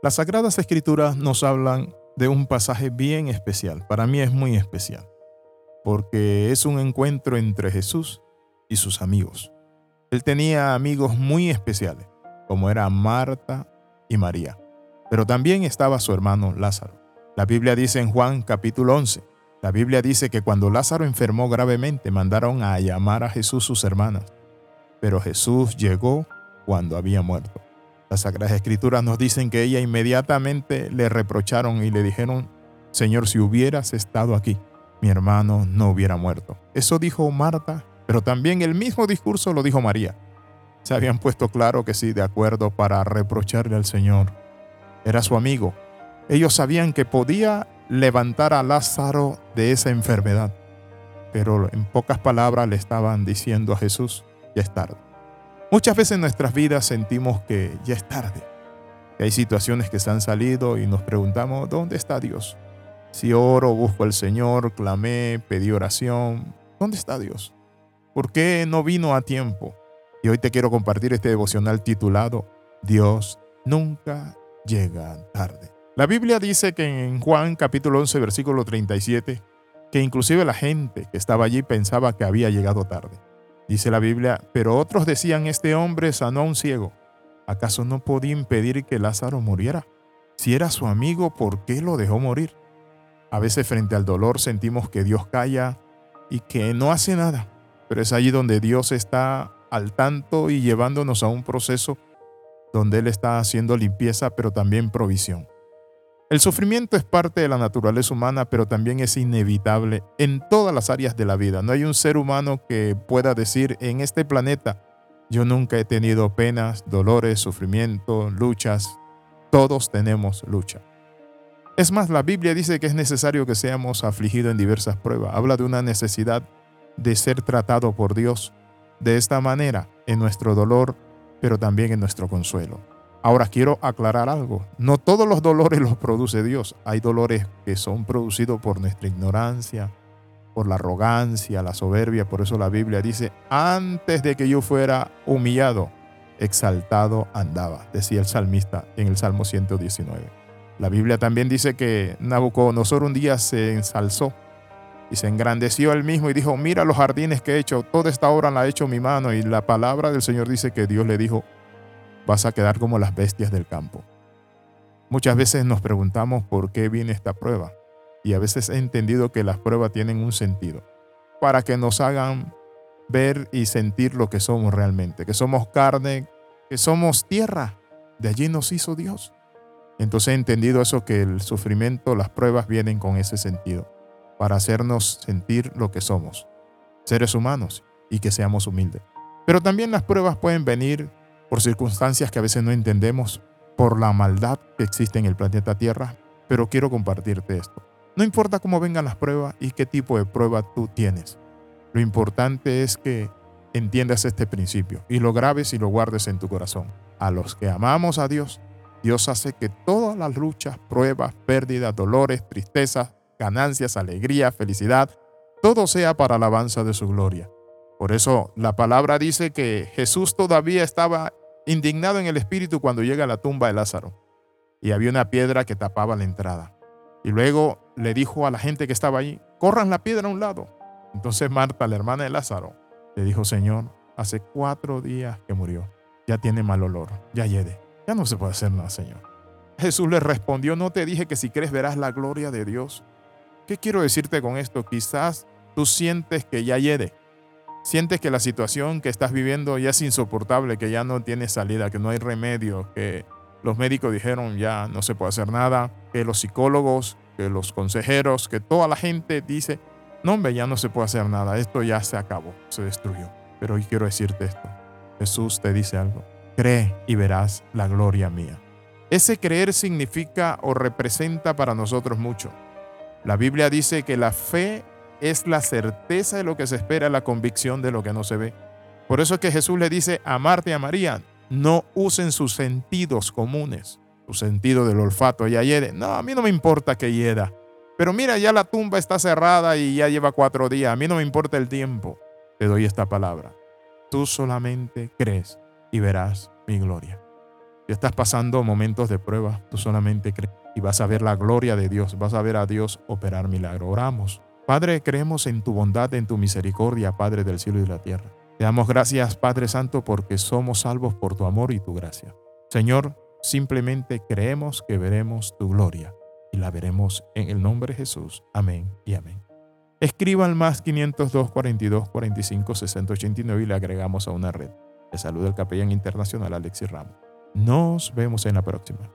Las Sagradas Escrituras nos hablan de un pasaje bien especial. Para mí es muy especial, porque es un encuentro entre Jesús y sus amigos. Él tenía amigos muy especiales, como era Marta y María, pero también estaba su hermano Lázaro. La Biblia dice en Juan capítulo 11, la Biblia dice que cuando Lázaro enfermó gravemente mandaron a llamar a Jesús sus hermanas, pero Jesús llegó cuando había muerto. Las Sagradas Escrituras nos dicen que ella inmediatamente le reprocharon y le dijeron, Señor, si hubieras estado aquí, mi hermano no hubiera muerto. Eso dijo Marta, pero también el mismo discurso lo dijo María. Se habían puesto claro que sí, de acuerdo, para reprocharle al Señor. Era su amigo. Ellos sabían que podía levantar a Lázaro de esa enfermedad, pero en pocas palabras le estaban diciendo a Jesús, ya es tarde. Muchas veces en nuestras vidas sentimos que ya es tarde. Hay situaciones que se han salido y nos preguntamos, ¿dónde está Dios? Si oro, busco al Señor, clamé, pedí oración, ¿dónde está Dios? ¿Por qué no vino a tiempo? Y hoy te quiero compartir este devocional titulado Dios nunca llega tarde. La Biblia dice que en Juan capítulo 11 versículo 37 que inclusive la gente que estaba allí pensaba que había llegado tarde. Dice la Biblia, pero otros decían, este hombre sanó a un ciego. ¿Acaso no podía impedir que Lázaro muriera? Si era su amigo, ¿por qué lo dejó morir? A veces frente al dolor sentimos que Dios calla y que no hace nada, pero es allí donde Dios está al tanto y llevándonos a un proceso donde Él está haciendo limpieza, pero también provisión. El sufrimiento es parte de la naturaleza humana, pero también es inevitable en todas las áreas de la vida. No hay un ser humano que pueda decir en este planeta, yo nunca he tenido penas, dolores, sufrimiento, luchas. Todos tenemos lucha. Es más, la Biblia dice que es necesario que seamos afligidos en diversas pruebas. Habla de una necesidad de ser tratado por Dios de esta manera en nuestro dolor, pero también en nuestro consuelo. Ahora quiero aclarar algo. No todos los dolores los produce Dios. Hay dolores que son producidos por nuestra ignorancia, por la arrogancia, la soberbia. Por eso la Biblia dice, antes de que yo fuera humillado, exaltado andaba, decía el salmista en el Salmo 119. La Biblia también dice que Nabucodonosor un día se ensalzó y se engrandeció él mismo y dijo, mira los jardines que he hecho, toda esta obra la ha hecho mi mano. Y la palabra del Señor dice que Dios le dijo, vas a quedar como las bestias del campo. Muchas veces nos preguntamos por qué viene esta prueba y a veces he entendido que las pruebas tienen un sentido, para que nos hagan ver y sentir lo que somos realmente, que somos carne, que somos tierra. De allí nos hizo Dios. Entonces he entendido eso, que el sufrimiento, las pruebas vienen con ese sentido, para hacernos sentir lo que somos, seres humanos, y que seamos humildes. Pero también las pruebas pueden venir por circunstancias que a veces no entendemos, por la maldad que existe en el planeta Tierra, pero quiero compartirte esto. No importa cómo vengan las pruebas y qué tipo de prueba tú tienes. Lo importante es que entiendas este principio y lo grabes y lo guardes en tu corazón. A los que amamos a Dios, Dios hace que todas las luchas, pruebas, pérdidas, dolores, tristezas, ganancias, alegría, felicidad, todo sea para alabanza de su gloria. Por eso la palabra dice que Jesús todavía estaba indignado en el espíritu cuando llega a la tumba de Lázaro. Y había una piedra que tapaba la entrada. Y luego le dijo a la gente que estaba allí, corran la piedra a un lado. Entonces Marta, la hermana de Lázaro, le dijo, Señor, hace cuatro días que murió. Ya tiene mal olor, ya hiede. Ya no se puede hacer nada, Señor. Jesús le respondió, no te dije que si crees verás la gloria de Dios. ¿Qué quiero decirte con esto? Quizás tú sientes que ya hiede, sientes que la situación que estás viviendo ya es insoportable, que ya no tiene salida, que no hay remedio, que los médicos dijeron ya no se puede hacer nada, que los psicólogos, que los consejeros, que toda la gente dice, no hombre, ya no se puede hacer nada, esto ya se acabó, se destruyó. Pero hoy quiero decirte esto, Jesús te dice algo, cree y verás la gloria mía. Ese creer significa o representa para nosotros mucho. La Biblia dice que la fe es la certeza de lo que se espera, la convicción de lo que no se ve. Por eso es que Jesús le dice a Marta y a María, no usen sus sentidos comunes, su sentido del olfato, ya hiede. No, a mí no me importa que hieda. Pero mira, ya la tumba está cerrada y ya lleva cuatro días. A mí no me importa el tiempo. Te doy esta palabra. Tú solamente crees y verás mi gloria. Si estás pasando momentos de prueba, tú solamente crees y vas a ver la gloria de Dios, vas a ver a Dios operar milagro. Oramos. Padre, creemos en tu bondad, en tu misericordia, Padre del cielo y de la tierra. Te damos gracias, Padre Santo, porque somos salvos por tu amor y tu gracia. Señor, simplemente creemos que veremos tu gloria y la veremos en el nombre de Jesús. Amén y amén. Escriba al más 502 42 45 60 89 y le agregamos a una red. Le saluda el capellán internacional Alexis Ramos. Nos vemos en la próxima.